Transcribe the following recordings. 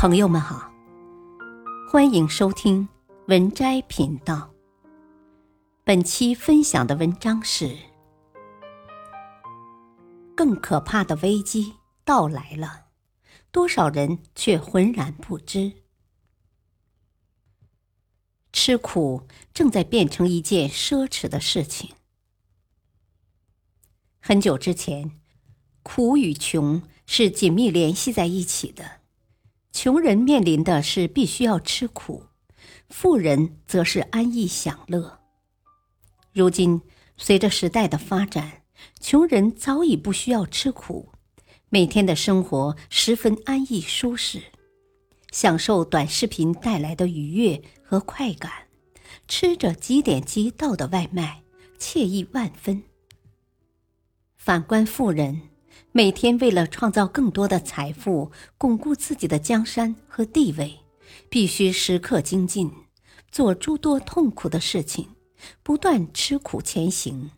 朋友们好，欢迎收听文摘频道。本期分享的文章是：更可怕的危机到来了，多少人却浑然不知。吃苦正在变成一件奢侈的事情。很久之前，苦与穷是紧密联系在一起的。穷人面临的是必须要吃苦，富人则是安逸享乐。如今，随着时代的发展，穷人早已不需要吃苦，每天的生活十分安逸舒适，享受短视频带来的愉悦和快感，吃着几点即到的外卖，惬意万分。反观富人。每天为了创造更多的财富，巩固自己的江山和地位，必须时刻精进，做诸多痛苦的事情，不断吃苦前行。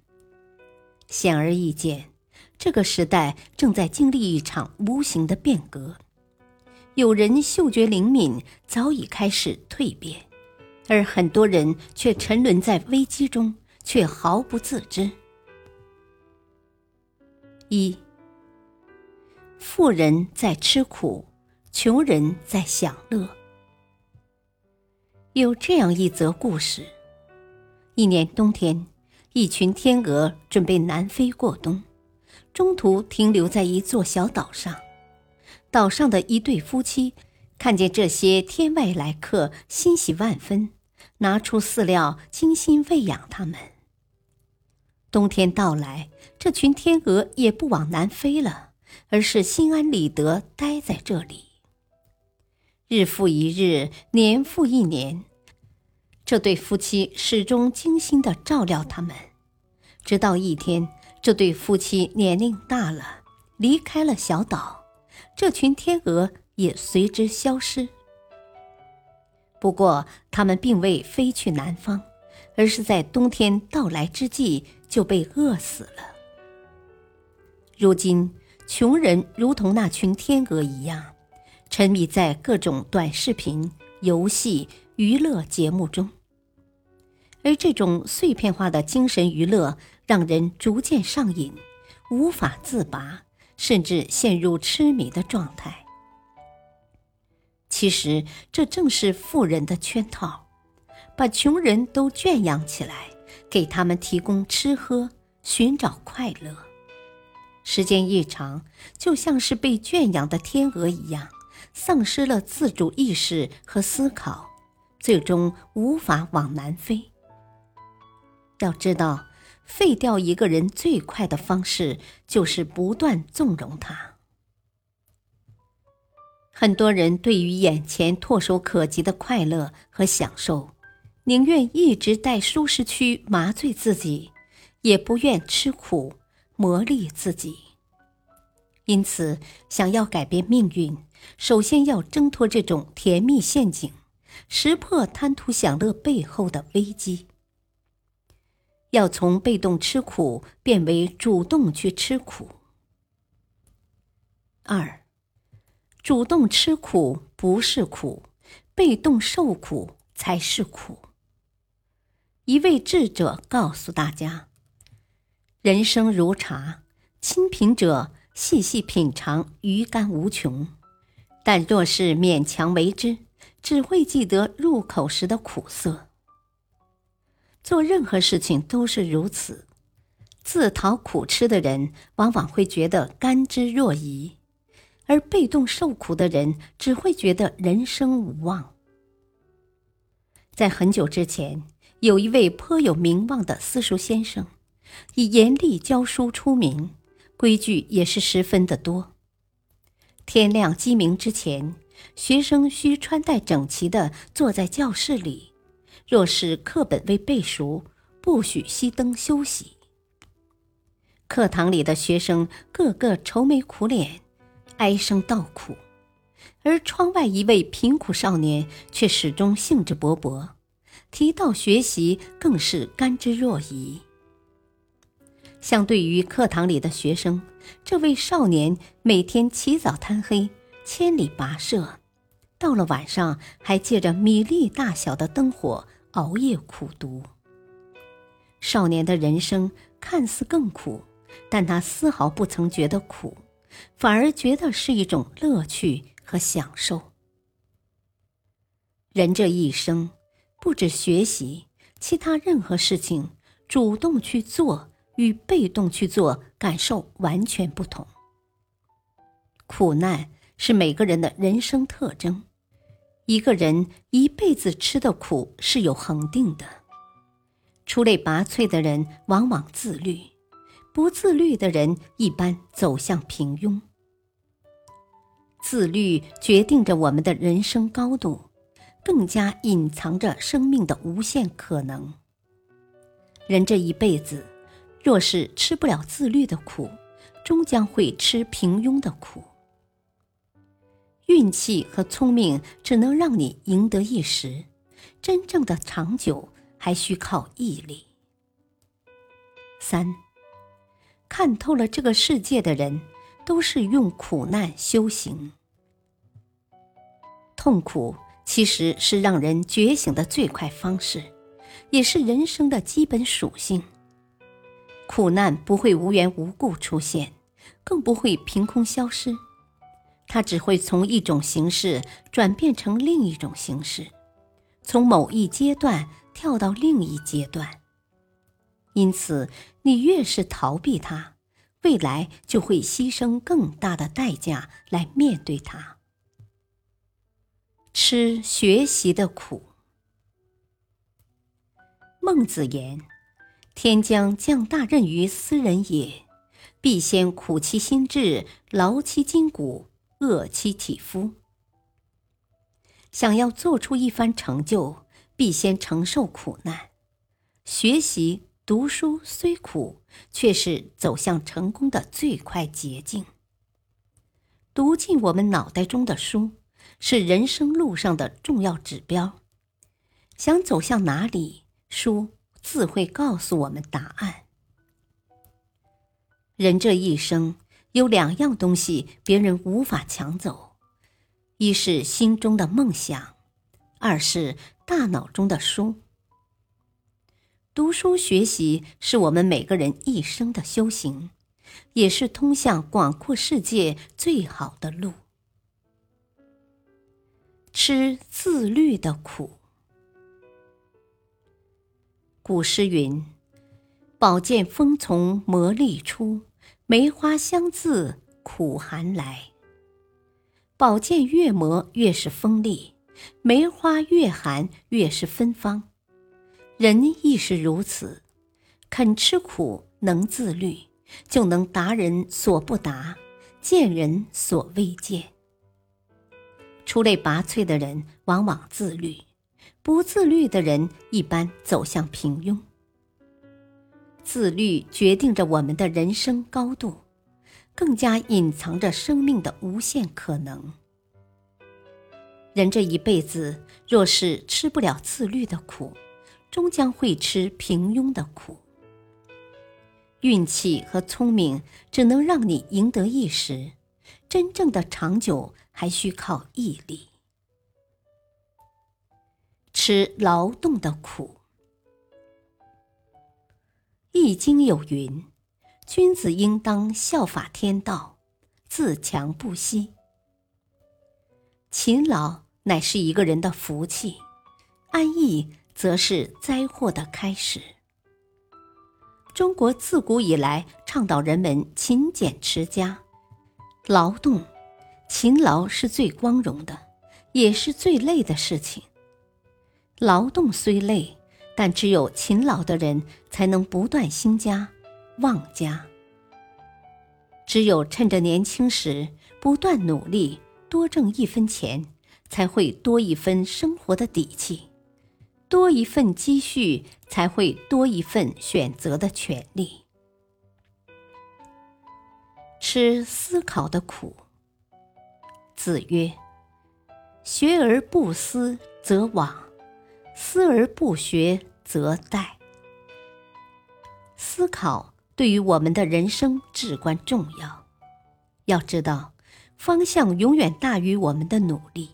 显而易见，这个时代正在经历一场无形的变革。有人嗅觉灵敏，早已开始蜕变，而很多人却沉沦在危机中，却毫不自知。一。富人在吃苦，穷人在享乐。有这样一则故事：一年冬天，一群天鹅准备南飞过冬，中途停留在一座小岛上。岛上的一对夫妻看见这些天外来客，欣喜万分，拿出饲料精心喂养它们。冬天到来，这群天鹅也不往南飞了。而是心安理得待在这里。日复一日，年复一年，这对夫妻始终精心的照料他们。直到一天，这对夫妻年龄大了，离开了小岛，这群天鹅也随之消失。不过，他们并未飞去南方，而是在冬天到来之际就被饿死了。如今。穷人如同那群天鹅一样，沉迷在各种短视频、游戏、娱乐节目中，而这种碎片化的精神娱乐让人逐渐上瘾，无法自拔，甚至陷入痴迷的状态。其实，这正是富人的圈套，把穷人都圈养起来，给他们提供吃喝，寻找快乐。时间一长，就像是被圈养的天鹅一样，丧失了自主意识和思考，最终无法往南飞。要知道，废掉一个人最快的方式，就是不断纵容他。很多人对于眼前唾手可及的快乐和享受，宁愿一直在舒适区麻醉自己，也不愿吃苦。磨砺自己，因此，想要改变命运，首先要挣脱这种甜蜜陷阱，识破贪图享乐背后的危机。要从被动吃苦变为主动去吃苦。二，主动吃苦不是苦，被动受苦才是苦。一位智者告诉大家。人生如茶，清品者细细品尝，余甘无穷；但若是勉强为之，只会记得入口时的苦涩。做任何事情都是如此，自讨苦吃的人往往会觉得甘之若饴，而被动受苦的人只会觉得人生无望。在很久之前，有一位颇有名望的私塾先生。以严厉教书出名，规矩也是十分的多。天亮鸡鸣之前，学生需穿戴整齐的坐在教室里；若是课本未背熟，不许熄灯休息。课堂里的学生个个愁眉苦脸，唉声道苦，而窗外一位贫苦少年却始终兴致勃勃，提到学习更是甘之若饴。相对于课堂里的学生，这位少年每天起早贪黑，千里跋涉，到了晚上还借着米粒大小的灯火熬夜苦读。少年的人生看似更苦，但他丝毫不曾觉得苦，反而觉得是一种乐趣和享受。人这一生，不止学习，其他任何事情，主动去做与被动去做，感受完全不同。苦难是每个人的人生特征，一个人一辈子吃的苦是有恒定的。出类拔萃的人往往自律，不自律的人一般走向平庸。自律决定着我们的人生高度，更加隐藏着生命的无限可能。人这一辈子，若是吃不了自律的苦，终将会吃平庸的苦。运气和聪明只能让你赢得一时，真正的长久。还需靠毅力。三，看透了这个世界的人，都是用苦难修行。痛苦其实是让人觉醒的最快方式，也是人生的基本属性。苦难不会无缘无故出现，更不会凭空消失，它只会从一种形式转变成另一种形式，从某一阶段。跳到另一阶段，因此你越是逃避它，未来就会牺牲更大的代价来面对它。吃学习的苦。孟子言：“天将降大任于斯人也，必先苦其心志，劳其筋骨，饿其体肤。”想要做出一番成就。必先承受苦难，学习读书虽苦，却是走向成功的最快捷径。读进我们脑袋中的书，是人生路上的重要指标。想走向哪里，书自会告诉我们答案。人这一生有两样东西，别人无法抢走：一是心中的梦想，二是。大脑中的书，读书学习是我们每个人一生的修行，也是通向广阔世界最好的路。吃自律的苦。古诗云：“宝剑锋从磨砺出，梅花香自苦寒来。”宝剑越磨越是锋利。梅花越寒越是芬芳，人亦是如此，肯吃苦，能自律，就能达人所不达，见人所未见。出类拔萃的人往往自律，不自律的人一般走向平庸。自律决定着我们的人生高度，更加隐藏着生命的无限可能。人这一辈子，若是吃不了自律的苦，终将会吃平庸的苦。运气和聪明只能让你赢得一时，真正的长久还需靠毅力。吃劳动的苦，《易经》有云：“君子应当效法天道，自强不息。”勤劳乃是一个人的福气，安逸则是灾祸的开始。中国自古以来倡导人们勤俭持家，劳动、勤劳是最光荣的，也是最累的事情。劳动虽累，但只有勤劳的人才能不断兴家、旺家。只有趁着年轻时不断努力。多挣一分钱，才会多一分生活的底气；多一份积蓄，才会多一份选择的权利。吃思考的苦。子曰：“学而不思则罔，思而不学则殆。”思考对于我们的人生至关重要。要知道。方向永远大于我们的努力，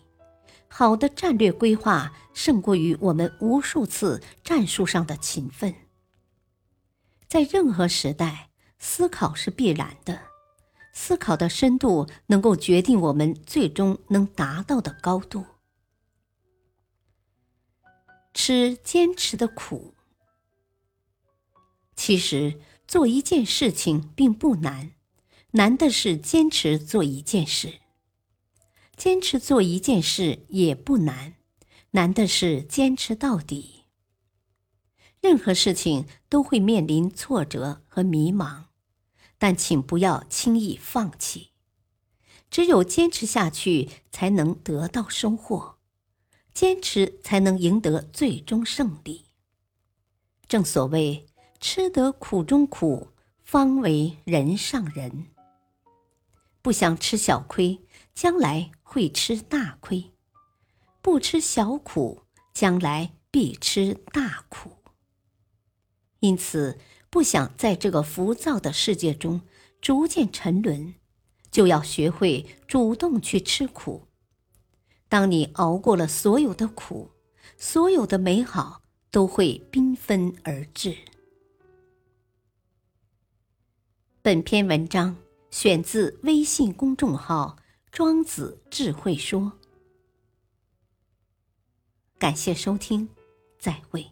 好的战略规划胜过于我们无数次战术上的勤奋。在任何时代，思考是必然的，思考的深度能够决定我们最终能达到的高度。吃坚持的苦。其实做一件事情并不难，难的是坚持做一件事。坚持做一件事也不难，难的是坚持到底。任何事情都会面临挫折和迷茫，但请不要轻易放弃。只有坚持下去，才能得到收获；坚持才能赢得最终胜利。正所谓“吃得苦中苦，方为人上人”。不想吃小亏，将来。会吃大亏，不吃小苦，将来必吃大苦。因此，不想在这个浮躁的世界中逐渐沉沦，就要学会主动去吃苦。当你熬过了所有的苦，所有的美好都会缤纷而至。本篇文章选自微信公众号。庄子智慧说：“感谢收听，再会。”